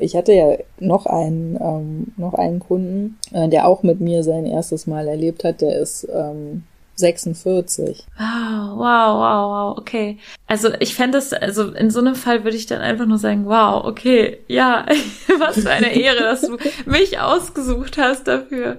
Ich hatte ja noch einen, ähm, noch einen Kunden, äh, der auch mit mir sein erstes Mal erlebt hat. Der ist ähm, 46. Wow, wow, wow, wow, okay. Also ich fände es, also in so einem Fall würde ich dann einfach nur sagen, wow, okay, ja, was für eine Ehre, dass du mich ausgesucht hast dafür.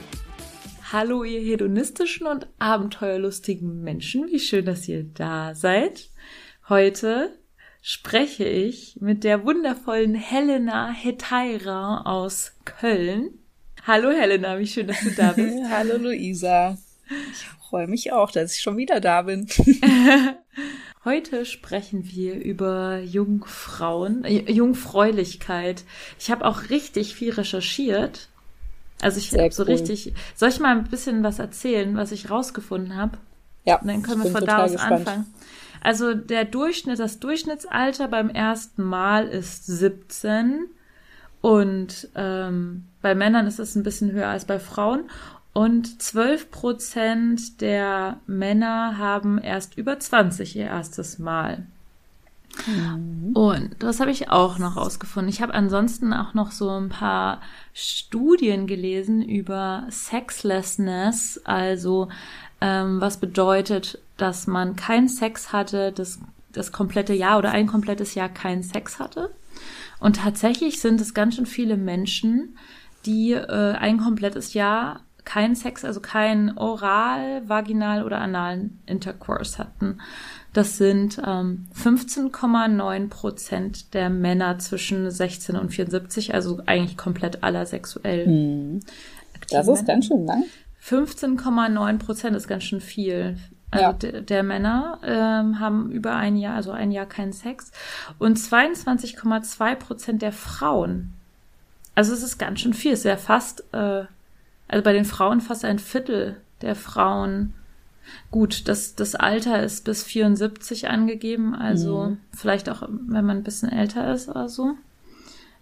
Hallo, ihr hedonistischen und abenteuerlustigen Menschen. Wie schön, dass ihr da seid. Heute spreche ich mit der wundervollen Helena Hetaira aus Köln. Hallo Helena, wie schön, dass du da bist. Hallo Luisa. Ich freue mich auch, dass ich schon wieder da bin. Heute sprechen wir über Jungfrauen, äh, Jungfräulichkeit. Ich habe auch richtig viel recherchiert also ich habe so richtig. Soll ich mal ein bisschen was erzählen, was ich rausgefunden habe? Ja. Und dann können wir von da aus gespannt. anfangen. Also der Durchschnitt, das Durchschnittsalter beim ersten Mal ist 17 und ähm, bei Männern ist es ein bisschen höher als bei Frauen. Und 12 Prozent der Männer haben erst über 20 ihr erstes Mal. Mhm. Und das habe ich auch noch rausgefunden. Ich habe ansonsten auch noch so ein paar Studien gelesen über Sexlessness, also ähm, was bedeutet, dass man keinen Sex hatte, das, das komplette Jahr oder ein komplettes Jahr keinen Sex hatte. Und tatsächlich sind es ganz schön viele Menschen, die äh, ein komplettes Jahr keinen Sex, also kein Oral, Vaginal oder analen Intercourse hatten. Das sind ähm, 15,9 Prozent der Männer zwischen 16 und 74, also eigentlich komplett aller sexuell. Hm. Das ist Männer. ganz schön lang. 15,9 Prozent ist ganz schön viel. Also ja. der, der Männer ähm, haben über ein Jahr, also ein Jahr keinen Sex. Und 22,2 Prozent der Frauen. Also es ist ganz schön viel. Es ist ja fast, äh, also bei den Frauen fast ein Viertel der Frauen Gut, das, das Alter ist bis 74 angegeben, also mhm. vielleicht auch, wenn man ein bisschen älter ist oder so.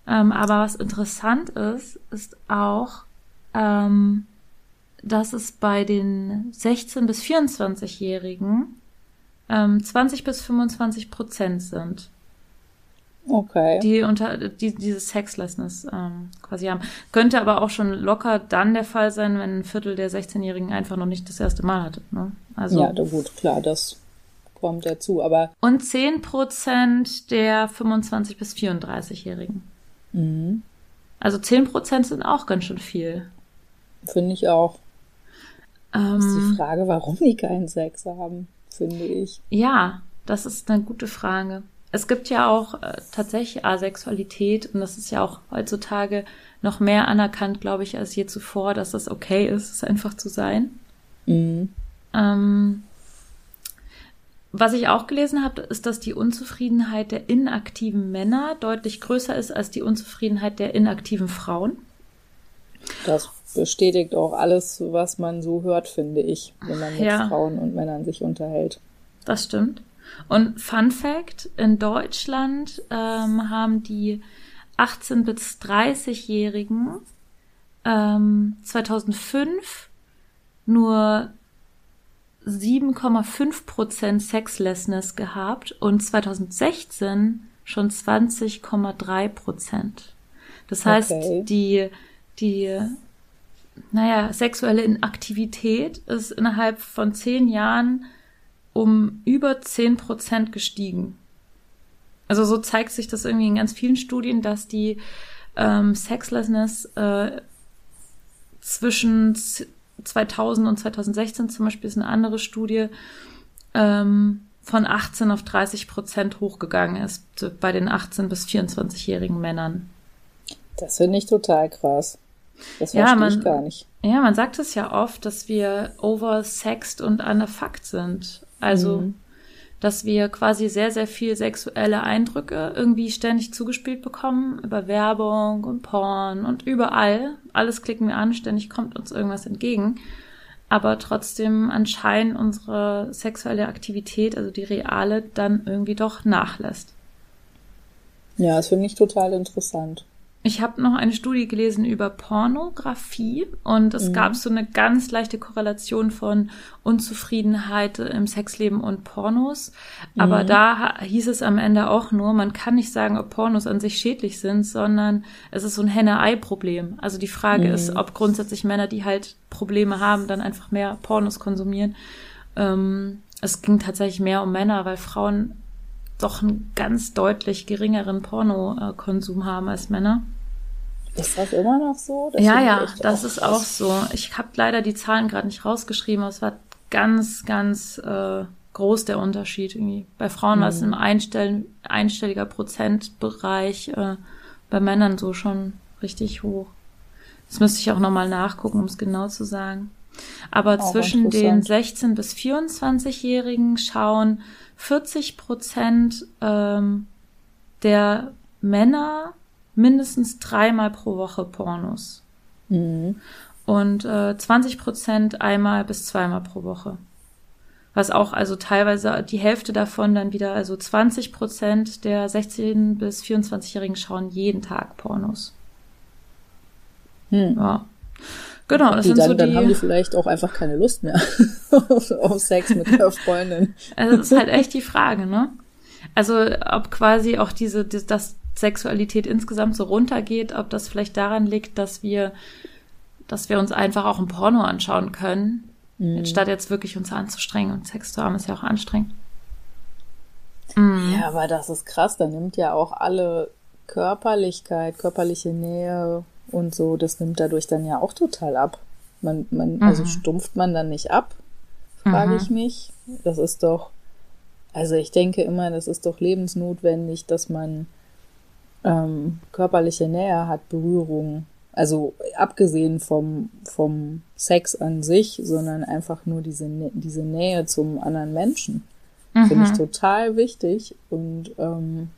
Ähm, aber was interessant ist, ist auch, ähm, dass es bei den 16- bis 24-Jährigen ähm, 20 bis 25 Prozent sind. Okay. Die unter die dieses Sexlessness ähm, quasi haben. Könnte aber auch schon locker dann der Fall sein, wenn ein Viertel der 16-Jährigen einfach noch nicht das erste Mal hatte. Ne? Also, ja, gut, klar, das kommt dazu, aber. Und 10 Prozent der 25- bis 34-Jährigen. Mhm. Also 10 Prozent sind auch ganz schön viel. Finde ich auch. Ähm, das ist die Frage, warum die keinen Sex haben, finde ich. Ja, das ist eine gute Frage es gibt ja auch äh, tatsächlich Asexualität und das ist ja auch heutzutage noch mehr anerkannt, glaube ich, als je zuvor, dass das okay ist, es einfach zu sein. Mhm. Ähm, was ich auch gelesen habe, ist, dass die Unzufriedenheit der inaktiven Männer deutlich größer ist als die Unzufriedenheit der inaktiven Frauen. Das bestätigt auch alles, was man so hört, finde ich, wenn man mit ja. Frauen und Männern sich unterhält. Das stimmt. Und Fun Fact, in Deutschland ähm, haben die 18 bis 30-Jährigen ähm, 2005 nur 7,5 Prozent Sexlessness gehabt und 2016 schon 20,3 Prozent. Das heißt, okay. die, die, naja, sexuelle Inaktivität ist innerhalb von zehn Jahren um über 10 Prozent gestiegen. Also so zeigt sich das irgendwie in ganz vielen Studien, dass die ähm, Sexlessness äh, zwischen 2000 und 2016 zum Beispiel ist eine andere Studie ähm, von 18 auf 30 Prozent hochgegangen ist bei den 18 bis 24-jährigen Männern. Das finde ich total krass. Das ja, man, ich gar nicht. Ja, man sagt es ja oft, dass wir oversexed und underfucked sind. Also, mhm. dass wir quasi sehr, sehr viel sexuelle Eindrücke irgendwie ständig zugespielt bekommen über Werbung und Porn und überall. Alles klicken wir an, ständig kommt uns irgendwas entgegen. Aber trotzdem anscheinend unsere sexuelle Aktivität, also die reale, dann irgendwie doch nachlässt. Ja, das finde ich total interessant. Ich habe noch eine Studie gelesen über Pornografie und es mhm. gab so eine ganz leichte Korrelation von Unzufriedenheit im Sexleben und Pornos. Aber mhm. da hieß es am Ende auch nur, man kann nicht sagen, ob Pornos an sich schädlich sind, sondern es ist so ein Henne-Ei-Problem. Also die Frage mhm. ist, ob grundsätzlich Männer, die halt Probleme haben, dann einfach mehr Pornos konsumieren. Ähm, es ging tatsächlich mehr um Männer, weil Frauen doch einen ganz deutlich geringeren Pornokonsum haben als Männer. Ist das immer noch so? Das ja, ja, das ist auch so. Ich habe leider die Zahlen gerade nicht rausgeschrieben, aber es war ganz, ganz äh, groß der Unterschied. Irgendwie. Bei Frauen mhm. war es im Einstell einstelliger Prozentbereich, äh, bei Männern so schon richtig hoch. Das müsste ich auch nochmal nachgucken, um es genau zu sagen. Aber auch zwischen den 16- bis 24-Jährigen schauen 40 Prozent ähm, der Männer mindestens dreimal pro Woche Pornos. Mhm. Und äh, 20 Prozent einmal bis zweimal pro Woche. Was auch also teilweise die Hälfte davon dann wieder, also 20 Prozent der 16- bis 24-Jährigen schauen jeden Tag Pornos. Hm. Ja. Genau, das die sind dann, so die... Dann haben die vielleicht auch einfach keine Lust mehr auf Sex mit der Freundin. Also das ist halt echt die Frage, ne? Also ob quasi auch diese, dass Sexualität insgesamt so runtergeht, ob das vielleicht daran liegt, dass wir, dass wir uns einfach auch ein Porno anschauen können, mhm. statt jetzt wirklich uns anzustrengen und Sex zu haben, ist ja auch anstrengend. Mhm. Ja, aber das ist krass, da nimmt ja auch alle Körperlichkeit, körperliche Nähe, und so, das nimmt dadurch dann ja auch total ab. Man, man, mhm. also stumpft man dann nicht ab, frage mhm. ich mich. Das ist doch, also ich denke immer, das ist doch lebensnotwendig, dass man ähm, körperliche Nähe hat, Berührung. Also abgesehen vom, vom Sex an sich, sondern einfach nur diese, diese Nähe zum anderen Menschen. Mhm. Finde ich total wichtig. Und ähm,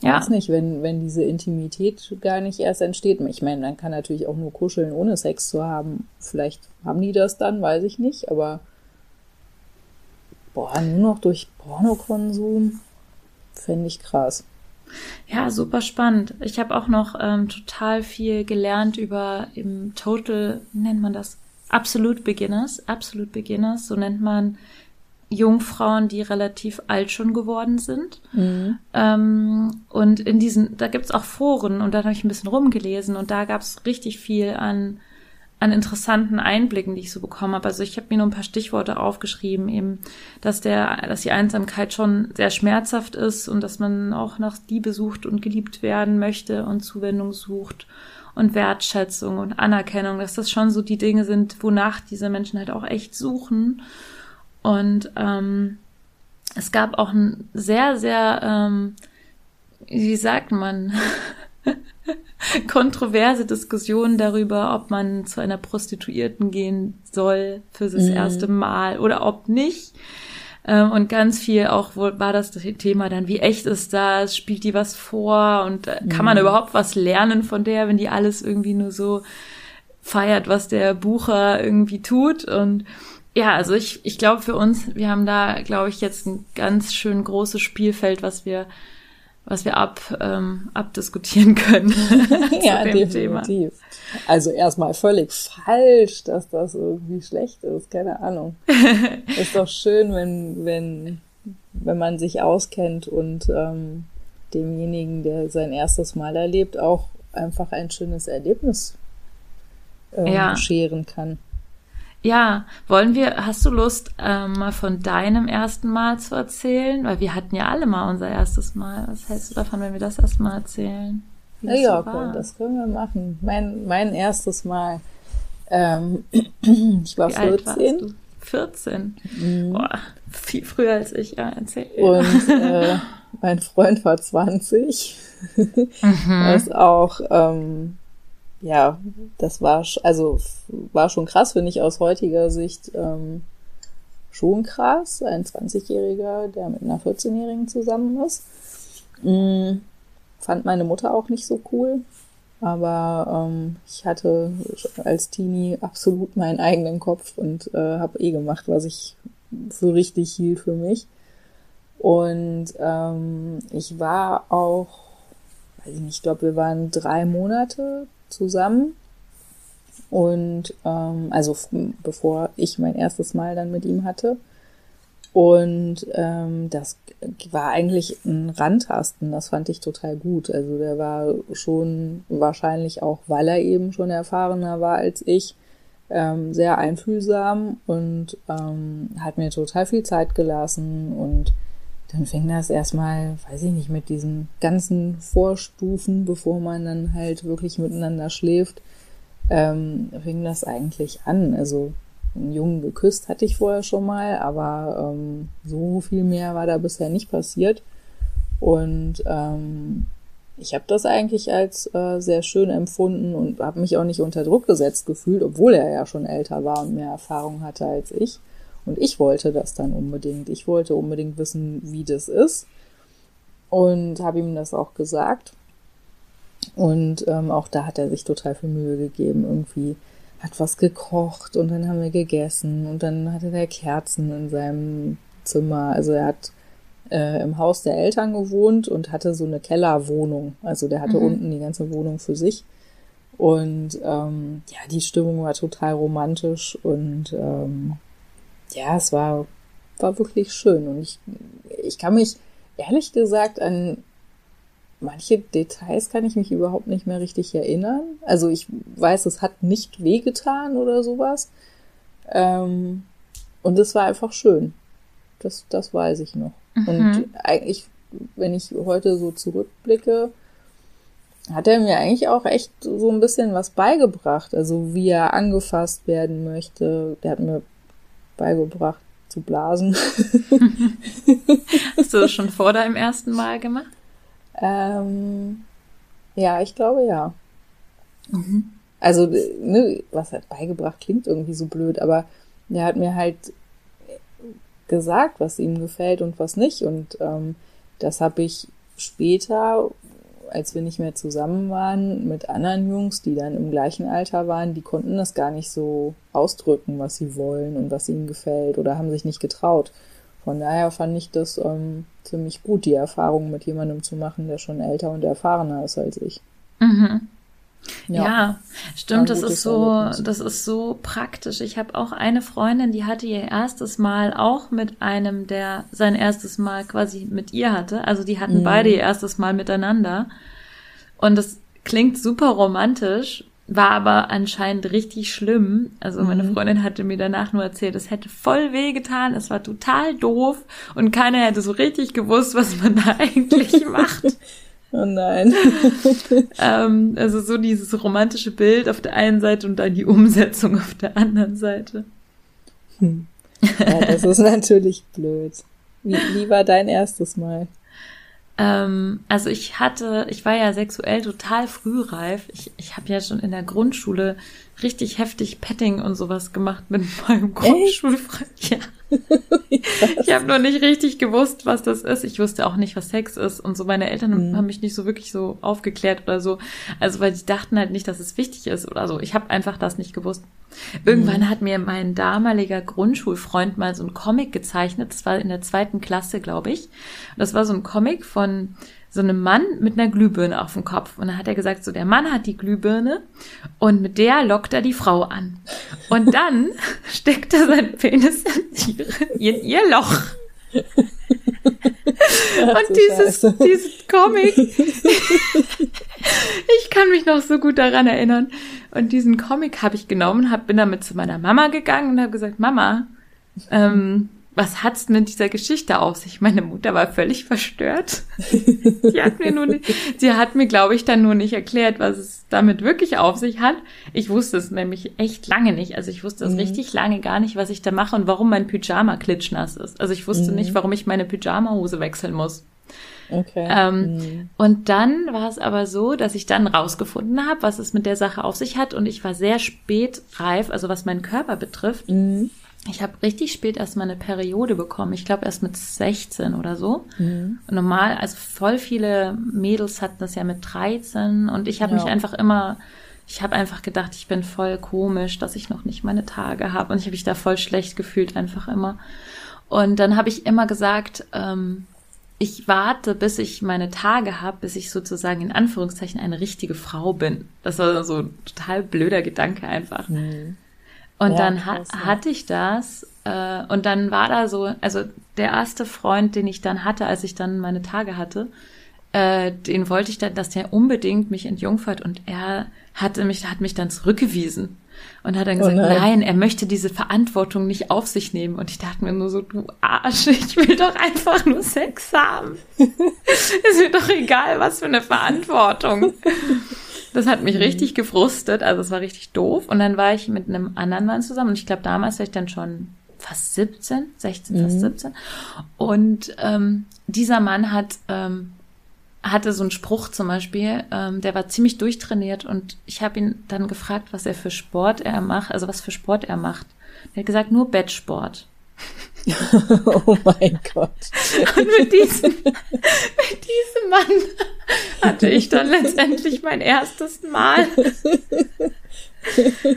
ja. Weiß nicht, wenn, wenn diese Intimität gar nicht erst entsteht. Ich meine, man kann natürlich auch nur kuscheln, ohne Sex zu haben. Vielleicht haben die das dann, weiß ich nicht, aber boah, nur noch durch Pornokonsum fände ich krass. Ja, super spannend. Ich habe auch noch ähm, total viel gelernt über im Total, nennt man das? Absolute Beginners, Absolute Beginners, so nennt man Jungfrauen, die relativ alt schon geworden sind. Mhm. Ähm, und in diesen, da gibt's auch Foren und da habe ich ein bisschen rumgelesen und da gab's richtig viel an, an interessanten Einblicken, die ich so bekommen habe. Also ich habe mir nur ein paar Stichworte aufgeschrieben, eben, dass der, dass die Einsamkeit schon sehr schmerzhaft ist und dass man auch nach Liebe sucht und geliebt werden möchte und Zuwendung sucht und Wertschätzung und Anerkennung, dass das schon so die Dinge sind, wonach diese Menschen halt auch echt suchen. Und ähm, es gab auch ein sehr, sehr, ähm, wie sagt man, kontroverse Diskussionen darüber, ob man zu einer Prostituierten gehen soll für das mhm. erste Mal oder ob nicht. Ähm, und ganz viel auch war das das Thema dann, wie echt ist das? Spielt die was vor? Und äh, kann man mhm. überhaupt was lernen von der, wenn die alles irgendwie nur so feiert, was der Bucher irgendwie tut? Und ja, also ich, ich glaube für uns, wir haben da, glaube ich, jetzt ein ganz schön großes Spielfeld, was wir, was wir ab, ähm, abdiskutieren können. ja, definitiv. Thema. Also erstmal völlig falsch, dass das irgendwie schlecht ist, keine Ahnung. ist doch schön, wenn, wenn, wenn man sich auskennt und ähm, demjenigen, der sein erstes Mal erlebt, auch einfach ein schönes Erlebnis ähm, ja. scheren kann. Ja, wollen wir, hast du Lust, ähm, mal von deinem ersten Mal zu erzählen? Weil wir hatten ja alle mal unser erstes Mal. Was hältst du davon, wenn wir das erstmal erzählen? Ja, ja, cool, das können wir machen. Mein, mein erstes Mal. Ähm, ich war Wie 14. Alt warst du? 14? Mhm. Boah, viel früher als ich, ja, erzähl. Und äh, mein Freund war 20. mhm. Was auch ähm, ja, das war, also war schon krass, finde ich aus heutiger Sicht ähm, schon krass. Ein 20-Jähriger, der mit einer 14-Jährigen zusammen ist. Mhm. Fand meine Mutter auch nicht so cool. Aber ähm, ich hatte als Teenie absolut meinen eigenen Kopf und äh, habe eh gemacht, was ich für richtig hielt für mich. Und ähm, ich war auch, weiß ich nicht, ich glaube, wir waren drei Monate zusammen. Und ähm, also bevor ich mein erstes Mal dann mit ihm hatte. Und ähm, das war eigentlich ein Randtasten, das fand ich total gut. Also der war schon wahrscheinlich auch, weil er eben schon erfahrener war als ich, ähm, sehr einfühlsam und ähm, hat mir total viel Zeit gelassen und dann fing das erstmal, weiß ich nicht, mit diesen ganzen Vorstufen, bevor man dann halt wirklich miteinander schläft, ähm, fing das eigentlich an. Also einen Jungen geküsst hatte ich vorher schon mal, aber ähm, so viel mehr war da bisher nicht passiert. Und ähm, ich habe das eigentlich als äh, sehr schön empfunden und habe mich auch nicht unter Druck gesetzt gefühlt, obwohl er ja schon älter war und mehr Erfahrung hatte als ich. Und ich wollte das dann unbedingt. Ich wollte unbedingt wissen, wie das ist. Und habe ihm das auch gesagt. Und ähm, auch da hat er sich total viel Mühe gegeben. Irgendwie hat was gekocht und dann haben wir gegessen und dann hatte er Kerzen in seinem Zimmer. Also er hat äh, im Haus der Eltern gewohnt und hatte so eine Kellerwohnung. Also der hatte mhm. unten die ganze Wohnung für sich. Und ähm, ja, die Stimmung war total romantisch und ähm, ja, es war, war wirklich schön. Und ich, ich kann mich ehrlich gesagt an manche Details kann ich mich überhaupt nicht mehr richtig erinnern. Also ich weiß, es hat nicht wehgetan oder sowas. Ähm, und es war einfach schön. Das, das weiß ich noch. Mhm. Und eigentlich, wenn ich heute so zurückblicke, hat er mir eigentlich auch echt so ein bisschen was beigebracht. Also wie er angefasst werden möchte. Der hat mir beigebracht zu blasen. Hast du das schon vor deinem ersten Mal gemacht? Ähm, ja, ich glaube ja. Mhm. Also, ne, was hat beigebracht, klingt irgendwie so blöd, aber der hat mir halt gesagt, was ihm gefällt und was nicht. Und ähm, das habe ich später, als wir nicht mehr zusammen waren, mit anderen Jungs, die dann im gleichen Alter waren, die konnten das gar nicht so ausdrücken, was sie wollen und was ihnen gefällt oder haben sich nicht getraut. Von daher fand ich das ähm, ziemlich gut, die Erfahrung mit jemandem zu machen, der schon älter und erfahrener ist als ich. Mhm. Ja, ja, stimmt, das ist so, Erlebnis. das ist so praktisch. Ich habe auch eine Freundin, die hatte ihr erstes Mal auch mit einem, der sein erstes Mal quasi mit ihr hatte. Also die hatten mhm. beide ihr erstes Mal miteinander. Und das klingt super romantisch, war aber anscheinend richtig schlimm. Also meine mhm. Freundin hatte mir danach nur erzählt, es hätte voll weh getan, es war total doof und keiner hätte so richtig gewusst, was man da eigentlich macht. Oh nein. ähm, also so dieses romantische Bild auf der einen Seite und dann die Umsetzung auf der anderen Seite. Hm. Ja, das ist natürlich blöd. Wie, wie war dein erstes Mal? Ähm, also ich hatte, ich war ja sexuell total frühreif. Ich, ich habe ja schon in der Grundschule richtig heftig Petting und sowas gemacht mit meinem Grundschulfreund. Ja. ich habe noch nicht richtig gewusst, was das ist. Ich wusste auch nicht, was Sex ist und so. Meine Eltern mhm. haben mich nicht so wirklich so aufgeklärt oder so. Also weil die dachten halt nicht, dass es wichtig ist oder so. Ich habe einfach das nicht gewusst. Irgendwann mhm. hat mir mein damaliger Grundschulfreund mal so ein Comic gezeichnet. Das war in der zweiten Klasse, glaube ich. das war so ein Comic von so einem Mann mit einer Glühbirne auf dem Kopf. Und dann hat er gesagt, so der Mann hat die Glühbirne und mit der lockt er die Frau an. Und dann steckt er seinen Penis in, in ihr Loch. und dieses, dieses Comic, ich kann mich noch so gut daran erinnern. Und diesen Comic habe ich genommen, hab, bin damit zu meiner Mama gegangen und habe gesagt, Mama, ähm, was hat's mit dieser Geschichte auf sich? Meine Mutter war völlig verstört. sie hat mir nur, nicht, sie hat mir, glaube ich, dann nur nicht erklärt, was es damit wirklich auf sich hat. Ich wusste es nämlich echt lange nicht. Also ich wusste es mhm. richtig lange gar nicht, was ich da mache und warum mein Pyjama klitschnass ist. Also ich wusste mhm. nicht, warum ich meine Pyjamahose wechseln muss. Okay. Ähm, mhm. Und dann war es aber so, dass ich dann rausgefunden habe, was es mit der Sache auf sich hat. Und ich war sehr spät reif, also was meinen Körper betrifft. Mhm. Ich habe richtig spät erst mal eine Periode bekommen. Ich glaube erst mit 16 oder so. Mhm. Normal, also voll viele Mädels hatten das ja mit 13 und ich habe ja. mich einfach immer, ich habe einfach gedacht, ich bin voll komisch, dass ich noch nicht meine Tage habe und ich habe mich da voll schlecht gefühlt einfach immer. Und dann habe ich immer gesagt, ähm, ich warte, bis ich meine Tage habe, bis ich sozusagen in Anführungszeichen eine richtige Frau bin. Das war so ein total blöder Gedanke einfach. Mhm. Und ja, dann ha hatte ich das äh, und dann war da so, also der erste Freund, den ich dann hatte, als ich dann meine Tage hatte, äh, den wollte ich dann, dass der unbedingt mich entjungfert und er hatte mich, hat mich dann zurückgewiesen und hat dann oh gesagt, oh nein. nein. er möchte diese Verantwortung nicht auf sich nehmen. Und ich dachte mir nur so, du Arsch, ich will doch einfach nur Sex haben. ist mir doch egal, was für eine Verantwortung. Das hat mich mhm. richtig gefrustet, also es war richtig doof. Und dann war ich mit einem anderen Mann zusammen und ich glaube, damals war ich dann schon fast 17, 16, mhm. fast 17. Und ähm, dieser Mann hat ähm, hatte so einen Spruch zum Beispiel, ähm, der war ziemlich durchtrainiert und ich habe ihn dann gefragt, was er für Sport er macht, also was für Sport er macht. Er hat gesagt, nur Bettsport. oh mein Gott. Und mit diesem, mit diesem Mann hatte ich dann letztendlich mein erstes Mal.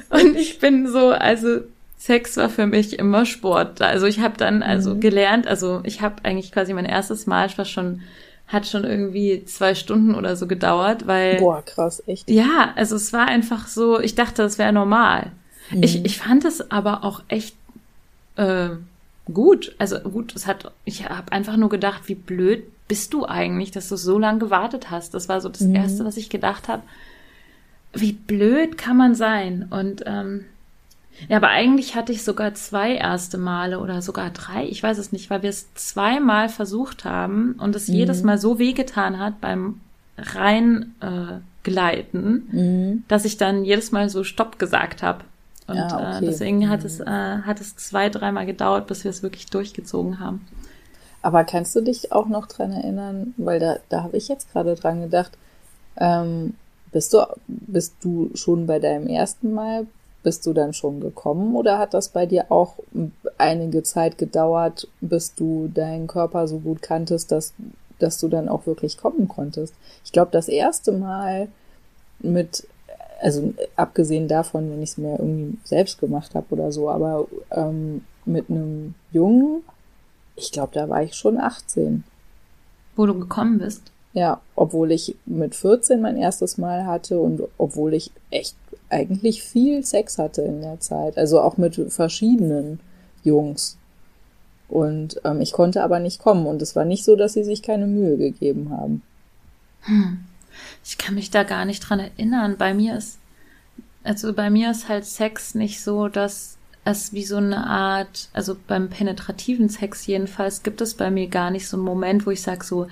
Und ich bin so, also Sex war für mich immer Sport. Also ich habe dann also mhm. gelernt, also ich habe eigentlich quasi mein erstes Mal, ich war schon hat schon irgendwie zwei Stunden oder so gedauert, weil. Boah, krass, echt. Ja, also es war einfach so, ich dachte, das wäre normal. Mhm. Ich, ich fand es aber auch echt äh, gut. Also gut, es hat, ich habe einfach nur gedacht, wie blöd bist du eigentlich, dass du so lange gewartet hast. Das war so das mhm. Erste, was ich gedacht habe. Wie blöd kann man sein? Und ähm, ja, aber eigentlich hatte ich sogar zwei erste Male oder sogar drei, ich weiß es nicht, weil wir es zweimal versucht haben und es mhm. jedes Mal so wehgetan hat beim rein äh, gleiten, mhm. dass ich dann jedes Mal so Stopp gesagt habe. Und ja, äh, okay. äh, deswegen hat es, mhm. äh, hat es zwei, dreimal gedauert, bis wir es wirklich durchgezogen haben. Aber kannst du dich auch noch dran erinnern, weil da, da habe ich jetzt gerade dran gedacht, ähm, bist du, bist du schon bei deinem ersten Mal, bist du dann schon gekommen oder hat das bei dir auch einige Zeit gedauert, bis du deinen Körper so gut kanntest, dass, dass du dann auch wirklich kommen konntest? Ich glaube, das erste Mal mit also abgesehen davon, wenn ich es mir irgendwie selbst gemacht habe oder so, aber ähm, mit einem Jungen, ich glaube, da war ich schon 18. Wo du gekommen bist? Ja, obwohl ich mit 14 mein erstes Mal hatte und obwohl ich echt eigentlich viel Sex hatte in der Zeit, also auch mit verschiedenen Jungs. Und ähm, ich konnte aber nicht kommen und es war nicht so, dass sie sich keine Mühe gegeben haben. Hm. Ich kann mich da gar nicht dran erinnern. Bei mir ist, also bei mir ist halt Sex nicht so, dass es wie so eine Art, also beim penetrativen Sex jedenfalls gibt es bei mir gar nicht so einen Moment, wo ich sage so,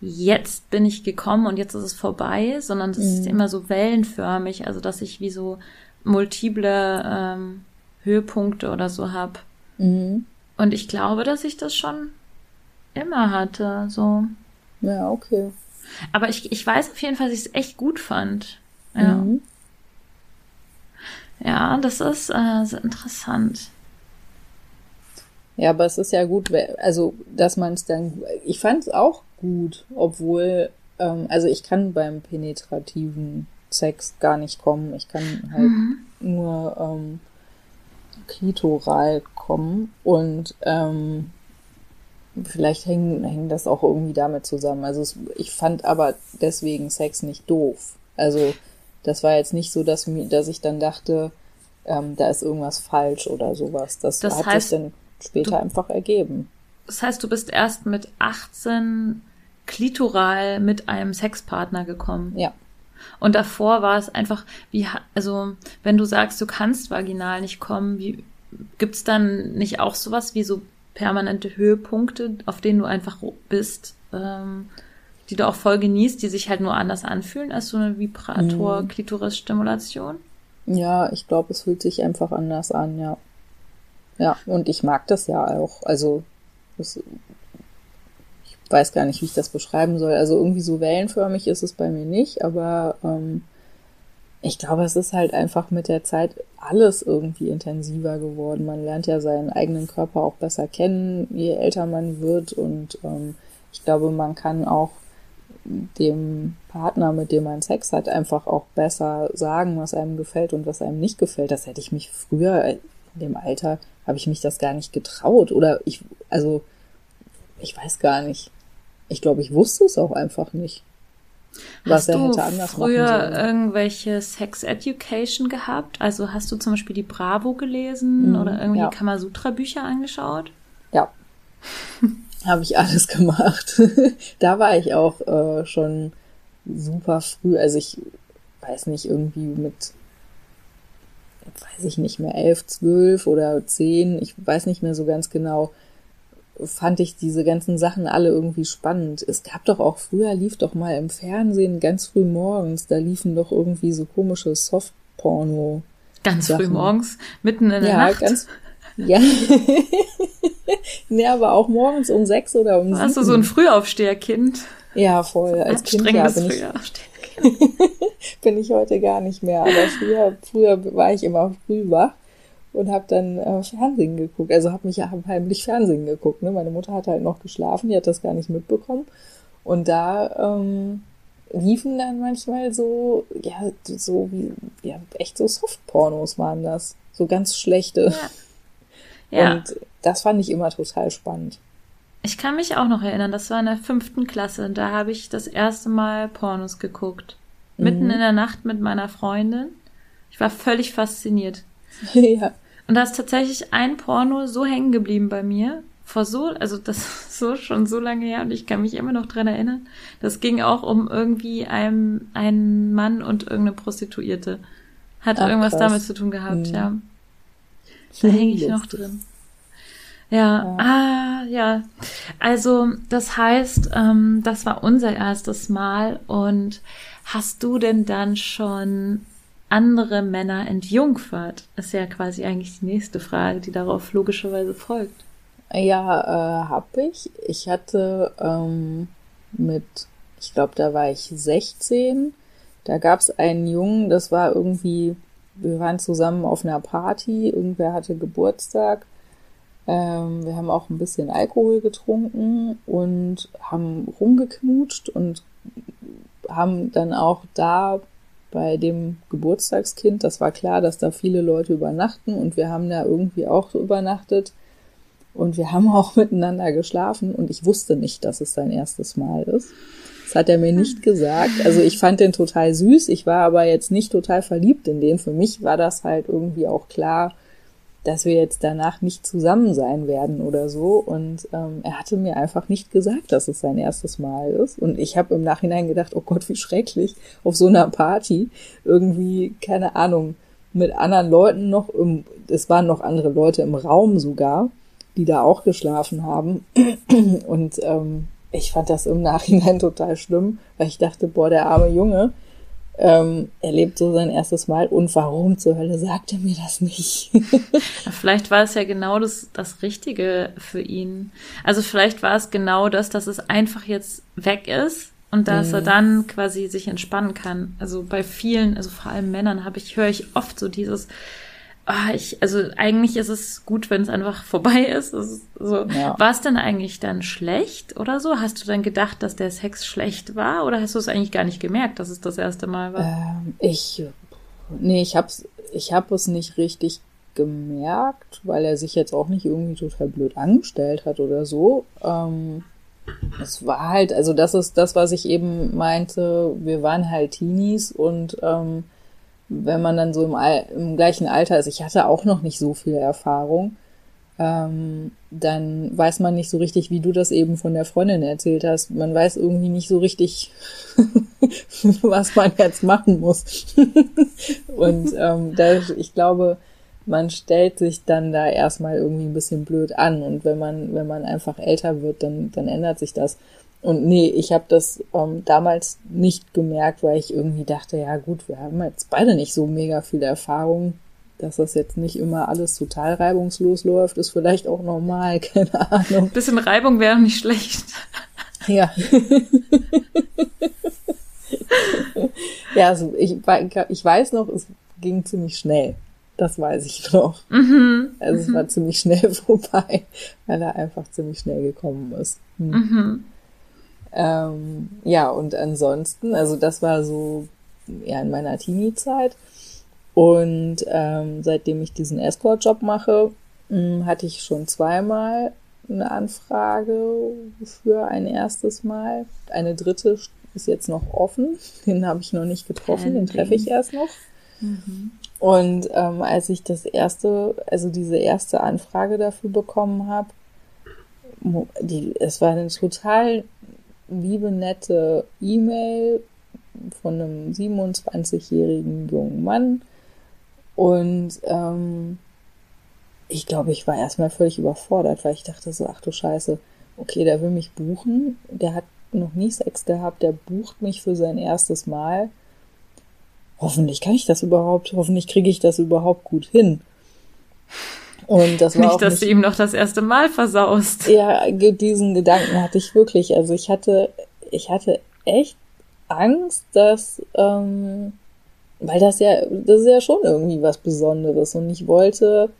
jetzt bin ich gekommen und jetzt ist es vorbei, sondern es mhm. ist immer so wellenförmig, also dass ich wie so multiple ähm, Höhepunkte oder so habe. Mhm. Und ich glaube, dass ich das schon immer hatte, so. Ja, okay. Aber ich, ich weiß auf jeden Fall, dass ich es echt gut fand. Ja. Mhm. Ja, das ist äh, interessant. Ja, aber es ist ja gut, also dass man es dann. Ich fand es auch gut, obwohl, ähm, also ich kann beim penetrativen Sex gar nicht kommen. Ich kann halt mhm. nur ähm, klitoral kommen und ähm, Vielleicht hängt das auch irgendwie damit zusammen. Also es, ich fand aber deswegen Sex nicht doof. Also das war jetzt nicht so, dass, mir, dass ich dann dachte, ähm, da ist irgendwas falsch oder sowas. Das, das hat heißt, sich dann später du, einfach ergeben. Das heißt, du bist erst mit 18 klitoral mit einem Sexpartner gekommen. Ja. Und davor war es einfach, wie, also, wenn du sagst, du kannst vaginal nicht kommen, wie, gibt's dann nicht auch sowas wie so permanente Höhepunkte, auf denen du einfach bist, ähm, die du auch voll genießt, die sich halt nur anders anfühlen als so eine Vibrator-Klitoris-Stimulation? Ja, ich glaube, es fühlt sich einfach anders an, ja. Ja, und ich mag das ja auch. Also, das, ich weiß gar nicht, wie ich das beschreiben soll. Also irgendwie so wellenförmig ist es bei mir nicht, aber ähm, ich glaube, es ist halt einfach mit der Zeit alles irgendwie intensiver geworden. Man lernt ja seinen eigenen Körper auch besser kennen, je älter man wird. Und ähm, ich glaube, man kann auch dem Partner, mit dem man Sex hat, einfach auch besser sagen, was einem gefällt und was einem nicht gefällt. Das hätte ich mich früher, in dem Alter, habe ich mich das gar nicht getraut. Oder ich, also, ich weiß gar nicht. Ich glaube, ich wusste es auch einfach nicht. Was hast er hätte anders früher machen sollen. irgendwelche Sex Education gehabt? Also hast du zum Beispiel die Bravo gelesen mhm, oder irgendwie ja. Kamasutra Bücher angeschaut? Ja. habe ich alles gemacht. da war ich auch äh, schon super früh. Also ich weiß nicht, irgendwie mit, weiß ich nicht mehr, elf, zwölf oder zehn, ich weiß nicht mehr so ganz genau, fand ich diese ganzen Sachen alle irgendwie spannend. Es gab doch auch früher, lief doch mal im Fernsehen ganz früh morgens, da liefen doch irgendwie so komische Softporno. Ganz Sachen. früh morgens, mitten in der ja, Nacht. Ganz, ja. nee, aber auch morgens um sechs oder um sieben. Hast du so ein Frühaufsteherkind? Ja, voll. Als Kind ja, bin ich, bin ich heute gar nicht mehr. Aber früher, früher war ich immer früh wach und habe dann äh, Fernsehen geguckt. Also habe mich ja heimlich Fernsehen geguckt. Ne? Meine Mutter hat halt noch geschlafen, die hat das gar nicht mitbekommen. Und da ähm, liefen dann manchmal so, ja, so wie, ja, echt so Softpornos waren das. So ganz schlechte. Ja. Ja. Und das fand ich immer total spannend. Ich kann mich auch noch erinnern, das war in der fünften Klasse. Da habe ich das erste Mal Pornos geguckt. Mhm. Mitten in der Nacht mit meiner Freundin. Ich war völlig fasziniert. ja. Und da ist tatsächlich ein Porno so hängen geblieben bei mir. Vor so, also das ist so schon so lange her und ich kann mich immer noch dran erinnern. Das ging auch um irgendwie einen, einen Mann und irgendeine Prostituierte. Hat Ach, irgendwas krass. damit zu tun gehabt, mhm. ja. Da hänge ich noch drin. Ja, ja, ah, ja. Also, das heißt, ähm, das war unser erstes Mal. Und hast du denn dann schon andere Männer entjungfert? Ist ja quasi eigentlich die nächste Frage, die darauf logischerweise folgt. Ja, äh, hab ich. Ich hatte ähm, mit, ich glaube, da war ich 16. Da gab es einen Jungen, das war irgendwie wir waren zusammen auf einer Party, irgendwer hatte Geburtstag. Ähm, wir haben auch ein bisschen Alkohol getrunken und haben rumgeknutscht und haben dann auch da bei dem Geburtstagskind, das war klar, dass da viele Leute übernachten und wir haben da irgendwie auch übernachtet und wir haben auch miteinander geschlafen und ich wusste nicht, dass es sein erstes Mal ist. Hat er mir nicht gesagt. Also ich fand den total süß. Ich war aber jetzt nicht total verliebt in den. Für mich war das halt irgendwie auch klar, dass wir jetzt danach nicht zusammen sein werden oder so. Und ähm, er hatte mir einfach nicht gesagt, dass es sein erstes Mal ist. Und ich habe im Nachhinein gedacht, oh Gott, wie schrecklich, auf so einer Party irgendwie, keine Ahnung, mit anderen Leuten noch im, es waren noch andere Leute im Raum sogar, die da auch geschlafen haben. Und ähm, ich fand das im Nachhinein total schlimm, weil ich dachte, boah, der arme Junge, ähm, er lebt so sein erstes Mal und warum zur Hölle sagt er mir das nicht? vielleicht war es ja genau das, das Richtige für ihn. Also vielleicht war es genau das, dass es einfach jetzt weg ist und dass mhm. er dann quasi sich entspannen kann. Also bei vielen, also vor allem Männern habe ich, höre ich oft so dieses, ah, ich, also eigentlich ist es gut, wenn es einfach vorbei ist. ist so. Ja. War es denn eigentlich dann schlecht oder so? Hast du dann gedacht, dass der Sex schlecht war oder hast du es eigentlich gar nicht gemerkt, dass es das erste Mal war? Ähm, ich, nee, ich hab's, ich hab es nicht richtig gemerkt, weil er sich jetzt auch nicht irgendwie total blöd angestellt hat oder so. Ähm, es war halt, also das ist das, was ich eben meinte. Wir waren halt Teenies und ähm, wenn man dann so im, im, gleichen Alter ist, ich hatte auch noch nicht so viel Erfahrung, ähm, dann weiß man nicht so richtig, wie du das eben von der Freundin erzählt hast. Man weiß irgendwie nicht so richtig, was man jetzt machen muss. Und ähm, da, ich glaube, man stellt sich dann da erstmal irgendwie ein bisschen blöd an. Und wenn man, wenn man einfach älter wird, dann, dann ändert sich das. Und nee, ich habe das ähm, damals nicht gemerkt, weil ich irgendwie dachte, ja gut, wir haben jetzt beide nicht so mega viel Erfahrung, dass das jetzt nicht immer alles total reibungslos läuft, ist vielleicht auch normal, keine Ahnung. Bisschen Reibung wäre nicht schlecht. Ja. ja, also ich, ich weiß noch, es ging ziemlich schnell. Das weiß ich noch. Mhm. Also es war ziemlich schnell vorbei, weil er einfach ziemlich schnell gekommen ist. Hm. Mhm. Ähm, ja, und ansonsten, also das war so ja in meiner Teenie-Zeit. Und ähm, seitdem ich diesen Escort-Job mache, mh, hm, hatte ich schon zweimal eine Anfrage für ein erstes Mal. Eine dritte ist jetzt noch offen. Den habe ich noch nicht getroffen, den treffe ich erst noch. Mhm. Und ähm, als ich das erste, also diese erste Anfrage dafür bekommen habe, die, es war eine total liebe, nette E-Mail von einem 27-jährigen jungen Mann. Und ähm, ich glaube, ich war erstmal völlig überfordert, weil ich dachte so, ach du Scheiße, okay, der will mich buchen, der hat noch nie Sex gehabt, der bucht mich für sein erstes Mal. Hoffentlich kann ich das überhaupt, hoffentlich kriege ich das überhaupt gut hin. Und das war nicht, dass nicht, du ihm noch das erste Mal versaust. Ja, diesen Gedanken hatte ich wirklich. Also ich hatte, ich hatte echt Angst, dass, ähm, weil das ja, das ist ja schon irgendwie was Besonderes und ich wollte,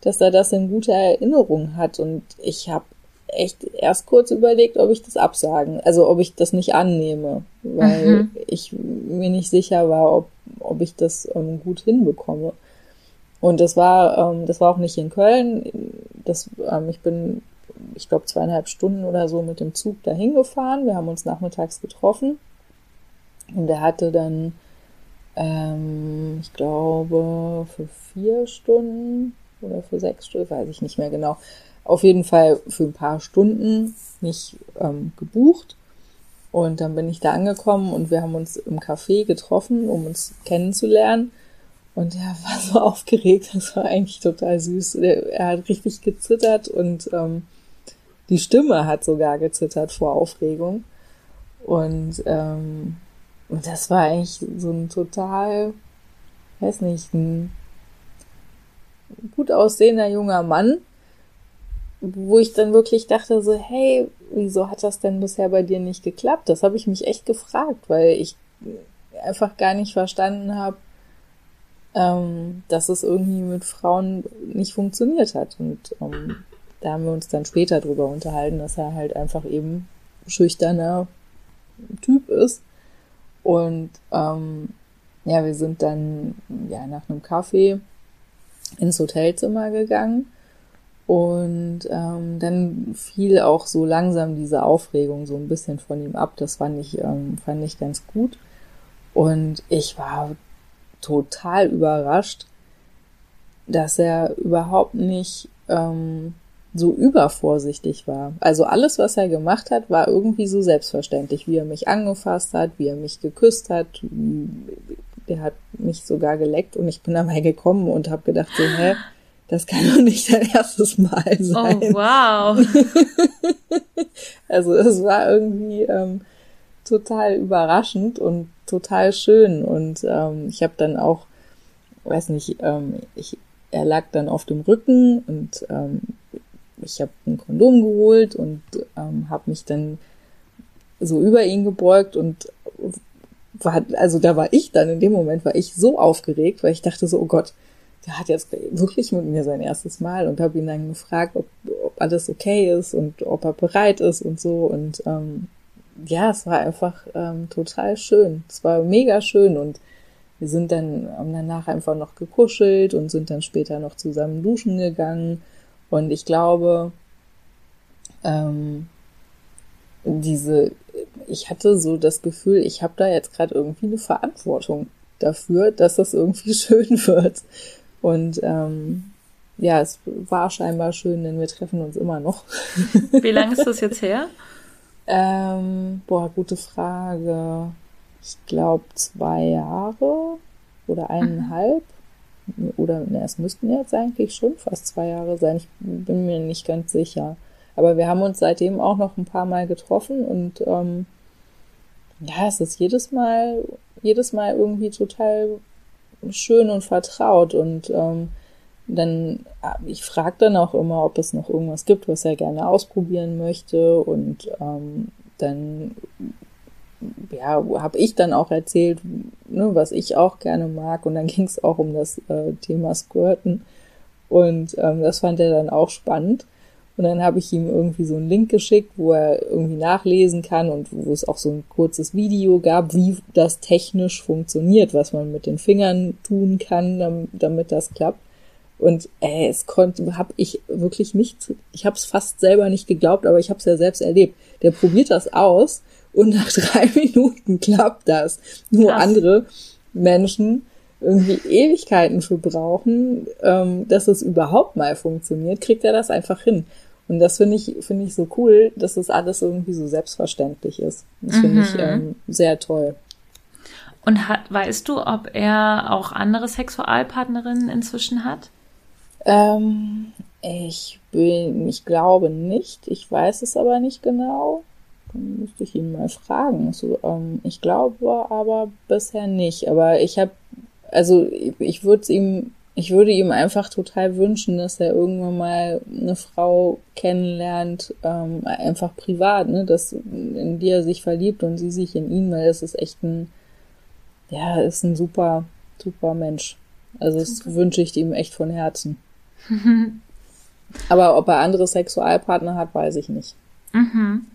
dass er das in guter Erinnerung hat und ich habe echt erst kurz überlegt, ob ich das absagen, also ob ich das nicht annehme, weil mhm. ich mir nicht sicher war, ob, ob ich das ähm, gut hinbekomme. Und das war, ähm, das war auch nicht in Köln. Das, ähm, ich bin, ich glaube, zweieinhalb Stunden oder so mit dem Zug dahin gefahren. Wir haben uns nachmittags getroffen. Und er hatte dann, ähm, ich glaube, für vier Stunden oder für sechs Stunden, weiß ich nicht mehr genau, auf jeden Fall für ein paar Stunden mich ähm, gebucht. Und dann bin ich da angekommen und wir haben uns im Café getroffen, um uns kennenzulernen. Und er war so aufgeregt, das war eigentlich total süß. Er, hat richtig gezittert und ähm, die Stimme hat sogar gezittert vor Aufregung. Und, ähm, und das war eigentlich so ein total, weiß nicht, ein gut aussehender junger Mann, wo ich dann wirklich dachte so, hey, wieso hat das denn bisher bei dir nicht geklappt? Das habe ich mich echt gefragt, weil ich einfach gar nicht verstanden habe, ähm, dass es irgendwie mit Frauen nicht funktioniert hat. Und ähm, da haben wir uns dann später drüber unterhalten, dass er halt einfach eben schüchterner Typ ist. Und ähm, ja, wir sind dann ja nach einem Kaffee ins Hotelzimmer gegangen und ähm, dann fiel auch so langsam diese Aufregung so ein bisschen von ihm ab. Das fand ich, ähm, fand ich ganz gut. Und ich war total überrascht, dass er überhaupt nicht ähm, so übervorsichtig war. Also alles, was er gemacht hat, war irgendwie so selbstverständlich, wie er mich angefasst hat, wie er mich geküsst hat. Der hat mich sogar geleckt und ich bin dabei gekommen und habe gedacht so, hä, das kann doch nicht dein erstes Mal oh, sein. Oh, wow. also es war irgendwie ähm, total überraschend und total schön. Und ähm, ich habe dann auch, weiß nicht, ähm, ich, er lag dann auf dem Rücken und ähm, ich habe ein Kondom geholt und ähm, habe mich dann so über ihn gebeugt und war, also da war ich dann in dem Moment war ich so aufgeregt, weil ich dachte so, oh Gott, der hat jetzt wirklich mit mir sein erstes Mal und habe ihn dann gefragt, ob, ob alles okay ist und ob er bereit ist und so. Und ähm, ja, es war einfach ähm, total schön. Es war mega schön und wir sind dann haben danach einfach noch gekuschelt und sind dann später noch zusammen duschen gegangen. Und ich glaube, ähm, diese, ich hatte so das Gefühl, ich habe da jetzt gerade irgendwie eine Verantwortung dafür, dass das irgendwie schön wird. Und ähm, ja, es war scheinbar schön, denn wir treffen uns immer noch. Wie lange ist das jetzt her? ähm, boah, gute Frage. Ich glaube zwei Jahre oder eineinhalb. Mhm. Oder ne, es müssten jetzt eigentlich schon fast zwei Jahre sein. Ich bin mir nicht ganz sicher. Aber wir haben uns seitdem auch noch ein paar Mal getroffen und ähm, ja, es ist jedes Mal, jedes Mal irgendwie total schön und vertraut und ähm, dann, ah, ich frage dann auch immer, ob es noch irgendwas gibt, was er gerne ausprobieren möchte und ähm, dann ja, habe ich dann auch erzählt, ne, was ich auch gerne mag. Und dann ging es auch um das äh, Thema Squirten. Und ähm, das fand er dann auch spannend. Und dann habe ich ihm irgendwie so einen Link geschickt, wo er irgendwie nachlesen kann und wo es auch so ein kurzes Video gab, wie das technisch funktioniert, was man mit den Fingern tun kann, damit das klappt. Und ey, es konnte, habe ich wirklich nicht, ich habe es fast selber nicht geglaubt, aber ich habe es ja selbst erlebt. Der probiert das aus und nach drei Minuten klappt das. Nur Krass. andere Menschen irgendwie Ewigkeiten für brauchen, ähm, dass es überhaupt mal funktioniert, kriegt er das einfach hin. Und das finde ich, finde ich so cool, dass das alles irgendwie so selbstverständlich ist. Das finde mhm. ich ähm, sehr toll. Und hat, weißt du, ob er auch andere Sexualpartnerinnen inzwischen hat? Ähm, ich bin, ich glaube nicht. Ich weiß es aber nicht genau. Dann müsste ich ihn mal fragen. So, ähm, ich glaube aber bisher nicht. Aber ich habe, also ich, ich würde ihm, ich würde ihm einfach total wünschen, dass er irgendwann mal eine Frau kennenlernt, ähm, einfach privat, ne, dass in die er sich verliebt und sie sich in ihn, weil das ist echt ein, ja, ist ein super, super Mensch. Also das wünsche ich ihm echt von Herzen. Aber ob er andere Sexualpartner hat, weiß ich nicht. Mhm.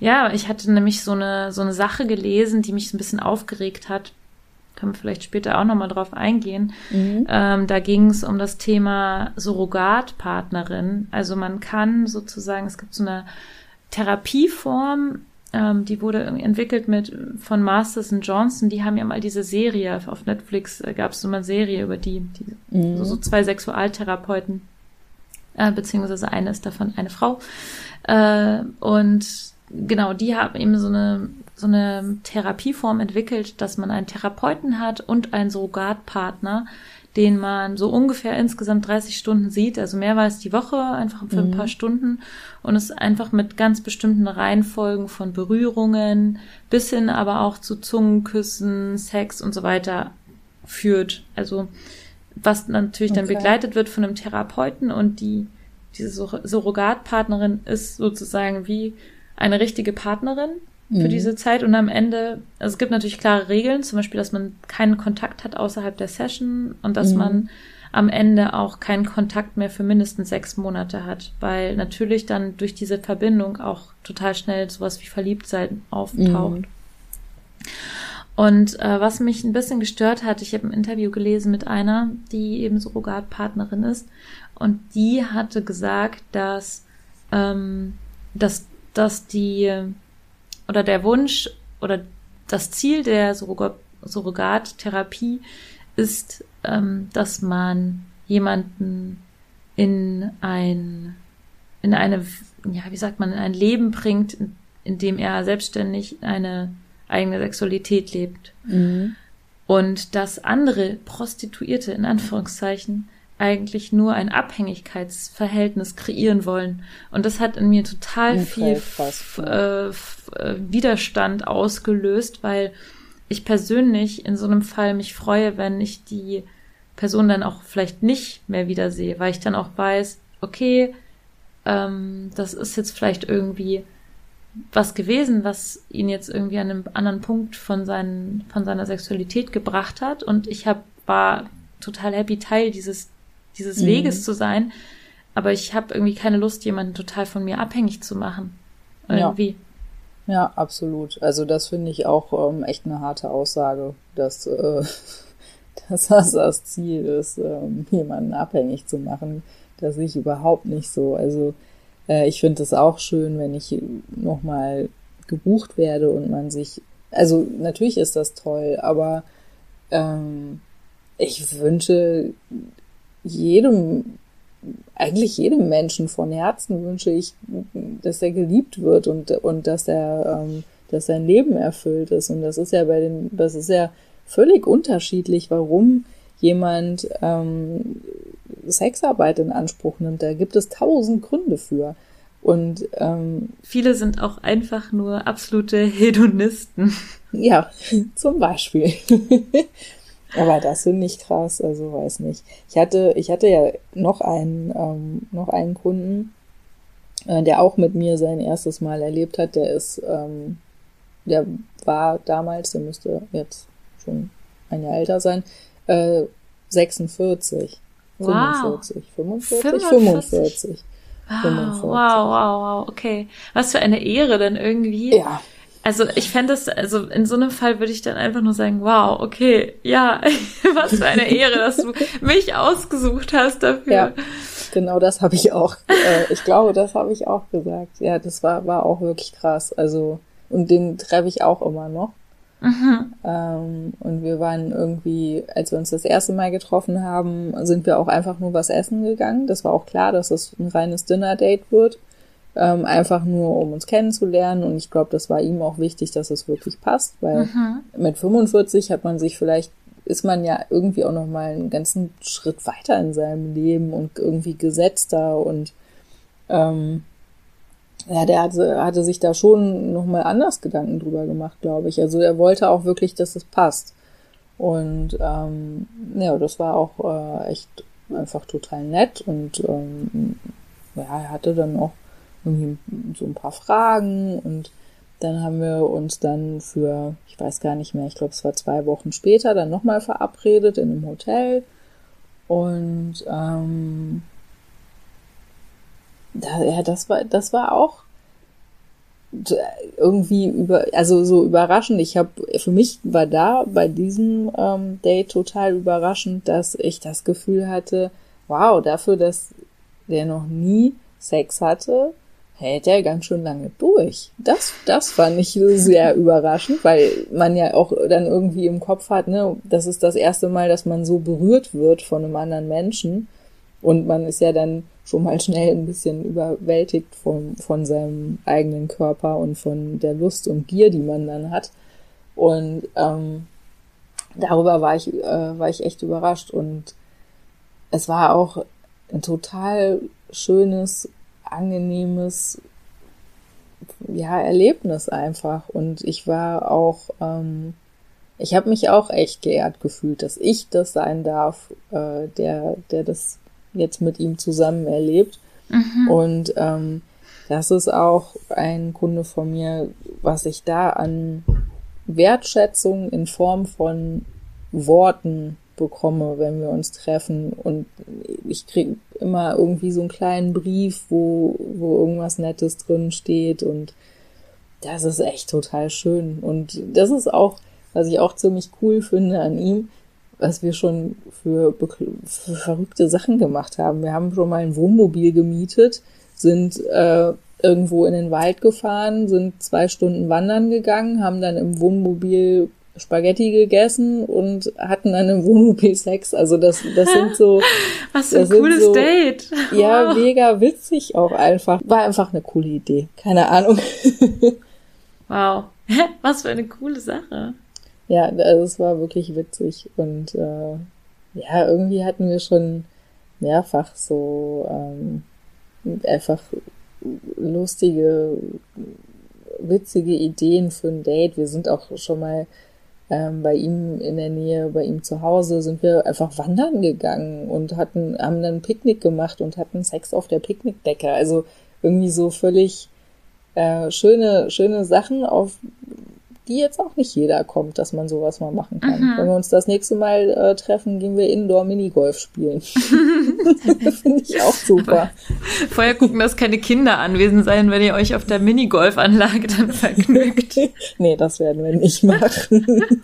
Ja, ich hatte nämlich so eine, so eine Sache gelesen, die mich so ein bisschen aufgeregt hat. Können wir vielleicht später auch nochmal drauf eingehen. Mhm. Ähm, da ging es um das Thema Surrogatpartnerin. Also man kann sozusagen, es gibt so eine Therapieform, ähm, die wurde entwickelt mit von Masters und Johnson. Die haben ja mal diese Serie auf Netflix, äh, gab es so eine Serie über die, die mhm. so, so, zwei Sexualtherapeuten, äh, beziehungsweise eine ist davon eine Frau. Äh, und genau, die haben eben so eine, so eine Therapieform entwickelt, dass man einen Therapeuten hat und einen Surrogatpartner, den man so ungefähr insgesamt 30 Stunden sieht, also mehrmals die Woche, einfach für ein mhm. paar Stunden und es einfach mit ganz bestimmten Reihenfolgen von Berührungen bis hin aber auch zu Zungenküssen, Sex und so weiter führt. Also was natürlich okay. dann begleitet wird von einem Therapeuten und die diese Surrogatpartnerin ist sozusagen wie eine richtige Partnerin für mhm. diese Zeit und am Ende, also es gibt natürlich klare Regeln, zum Beispiel, dass man keinen Kontakt hat außerhalb der Session und dass mhm. man am Ende auch keinen Kontakt mehr für mindestens sechs Monate hat, weil natürlich dann durch diese Verbindung auch total schnell sowas wie Verliebtsein auftaucht. Mhm. Und äh, was mich ein bisschen gestört hat, ich habe ein Interview gelesen mit einer, die eben Surrogatpartnerin ist, und die hatte gesagt, dass, ähm, dass dass die oder der Wunsch oder das Ziel der Surrogat Surrogattherapie ist, ähm, dass man jemanden in ein in eine ja wie sagt man in ein Leben bringt, in, in dem er selbstständig eine eigene Sexualität lebt. Mhm. Und dass andere Prostituierte in Anführungszeichen eigentlich nur ein Abhängigkeitsverhältnis kreieren wollen. Und das hat in mir total okay, viel krass, äh, äh, Widerstand ausgelöst, weil ich persönlich in so einem Fall mich freue, wenn ich die Person dann auch vielleicht nicht mehr wiedersehe, weil ich dann auch weiß, okay, ähm, das ist jetzt vielleicht irgendwie was gewesen, was ihn jetzt irgendwie an einem anderen Punkt von, seinen, von seiner Sexualität gebracht hat. Und ich hab, war total happy, Teil dieses dieses mhm. Weges zu sein. Aber ich habe irgendwie keine Lust, jemanden total von mir abhängig zu machen. Irgendwie. Ja, ja absolut. Also das finde ich auch ähm, echt eine harte Aussage, dass, äh, dass das das Ziel ist, ähm, jemanden abhängig zu machen. Das sehe ich überhaupt nicht so. Also äh, ich finde es auch schön, wenn ich nochmal gebucht werde und man sich, also natürlich ist das toll, aber ähm, ich wünsche jedem, eigentlich jedem Menschen von Herzen wünsche ich, dass er geliebt wird und, und dass er, ähm, dass sein Leben erfüllt ist. Und das ist ja bei den, das ist ja völlig unterschiedlich, warum jemand ähm, Sexarbeit in Anspruch nimmt. Da gibt es tausend Gründe für. Und ähm, viele sind auch einfach nur absolute Hedonisten. Ja, zum Beispiel. Aber das finde ich krass, also weiß nicht. Ich hatte, ich hatte ja noch einen, ähm, noch einen Kunden, äh, der auch mit mir sein erstes Mal erlebt hat, der ist, ähm, der war damals, der müsste jetzt schon ein Jahr älter sein, äh, 46. Wow. 45, 45, 45. 45. Wow, 45. wow, wow, wow, okay. Was für eine Ehre denn irgendwie. Ja. Also ich fände es, also in so einem Fall würde ich dann einfach nur sagen, wow, okay, ja, was für eine Ehre, dass du mich ausgesucht hast dafür. Ja, genau das habe ich auch, äh, ich glaube, das habe ich auch gesagt. Ja, das war, war auch wirklich krass. Also, und den treffe ich auch immer noch. Mhm. Ähm, und wir waren irgendwie, als wir uns das erste Mal getroffen haben, sind wir auch einfach nur was essen gegangen. Das war auch klar, dass es ein reines Dinner-Date wird. Ähm, einfach nur, um uns kennenzulernen. Und ich glaube, das war ihm auch wichtig, dass es wirklich passt, weil mhm. mit 45 hat man sich vielleicht, ist man ja irgendwie auch noch mal einen ganzen Schritt weiter in seinem Leben und irgendwie gesetzter und ähm, ja, der hatte, hatte sich da schon nochmal anders Gedanken drüber gemacht, glaube ich. Also er wollte auch wirklich, dass es passt. Und ähm, ja, das war auch äh, echt einfach total nett. Und ähm, ja, er hatte dann auch irgendwie so ein paar Fragen und dann haben wir uns dann für, ich weiß gar nicht mehr, ich glaube es war zwei Wochen später, dann nochmal verabredet in einem Hotel. Und ähm, da, ja, das war, das war auch irgendwie über, also so überraschend. Ich habe, für mich war da bei diesem ähm, Date total überraschend, dass ich das Gefühl hatte, wow, dafür, dass der noch nie Sex hatte, hält er ganz schön lange durch. Das, das fand ich sehr überraschend, weil man ja auch dann irgendwie im Kopf hat, ne, das ist das erste Mal, dass man so berührt wird von einem anderen Menschen. Und man ist ja dann schon mal schnell ein bisschen überwältigt von, von seinem eigenen Körper und von der Lust und Gier, die man dann hat. Und ähm, darüber war ich, äh, war ich echt überrascht. Und es war auch ein total schönes, angenehmes ja, Erlebnis einfach. Und ich war auch, ähm, ich habe mich auch echt geehrt gefühlt, dass ich das sein darf, äh, der, der das jetzt mit ihm zusammen erlebt. Mhm. Und ähm, das ist auch ein Kunde von mir, was ich da an Wertschätzung in Form von Worten bekomme, wenn wir uns treffen. Und ich kriege immer irgendwie so einen kleinen Brief, wo, wo irgendwas Nettes drin steht. Und das ist echt total schön. Und das ist auch, was ich auch ziemlich cool finde an ihm, was wir schon für, für verrückte Sachen gemacht haben. Wir haben schon mal ein Wohnmobil gemietet, sind äh, irgendwo in den Wald gefahren, sind zwei Stunden wandern gegangen, haben dann im Wohnmobil Spaghetti gegessen und hatten dann im Wohnmobil Sex. Also das, das sind so. Was für ein cooles so, Date. Ja, mega witzig auch einfach. War einfach eine coole Idee. Keine Ahnung. wow. Was für eine coole Sache ja, also es war wirklich witzig und äh, ja, irgendwie hatten wir schon mehrfach so ähm, einfach lustige, witzige Ideen für ein Date. Wir sind auch schon mal ähm, bei ihm in der Nähe, bei ihm zu Hause, sind wir einfach wandern gegangen und hatten, haben dann Picknick gemacht und hatten Sex auf der Picknickdecke. Also irgendwie so völlig äh, schöne, schöne Sachen, auf die jetzt auch nicht jeder kommt, dass man sowas mal machen kann. Mhm. Wenn wir uns das nächste Mal äh, treffen, gehen wir Indoor Minigolf spielen. Finde ich auch super. Vorher gucken, dass keine Kinder anwesend sein, wenn ihr euch auf der Minigolfanlage dann vergnügt. nee, das werden wir nicht machen.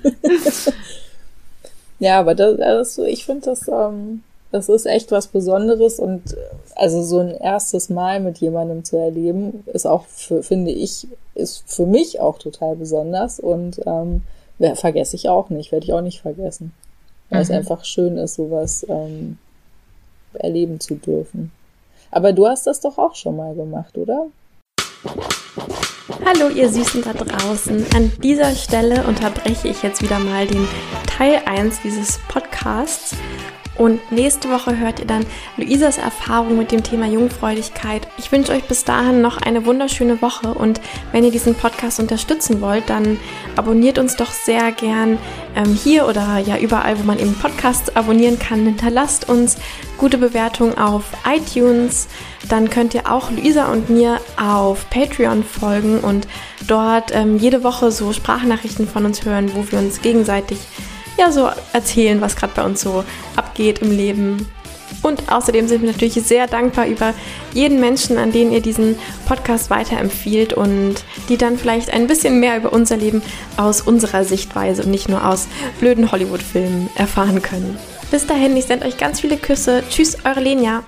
ja, aber das, also ich finde das, ähm, das ist echt was Besonderes und äh, also so ein erstes Mal mit jemandem zu erleben, ist auch für, finde ich, ist für mich auch total besonders und ähm, vergesse ich auch nicht, werde ich auch nicht vergessen. Weil mhm. es einfach schön ist, sowas ähm, erleben zu dürfen. Aber du hast das doch auch schon mal gemacht, oder? Hallo ihr Süßen da draußen. An dieser Stelle unterbreche ich jetzt wieder mal den Teil 1 dieses Podcasts und nächste Woche hört ihr dann Luisas Erfahrung mit dem Thema Jungfräulichkeit. Ich wünsche euch bis dahin noch eine wunderschöne Woche und wenn ihr diesen Podcast unterstützen wollt, dann abonniert uns doch sehr gern ähm, hier oder ja überall, wo man eben Podcasts abonnieren kann. Hinterlasst uns gute Bewertungen auf iTunes dann könnt ihr auch Luisa und mir auf Patreon folgen und dort ähm, jede Woche so Sprachnachrichten von uns hören, wo wir uns gegenseitig ja so erzählen, was gerade bei uns so abgeht im Leben. Und außerdem sind wir natürlich sehr dankbar über jeden Menschen, an den ihr diesen Podcast weiterempfiehlt und die dann vielleicht ein bisschen mehr über unser Leben aus unserer Sichtweise und nicht nur aus blöden Hollywood-Filmen erfahren können. Bis dahin, ich sende euch ganz viele Küsse. Tschüss, eure Lenia.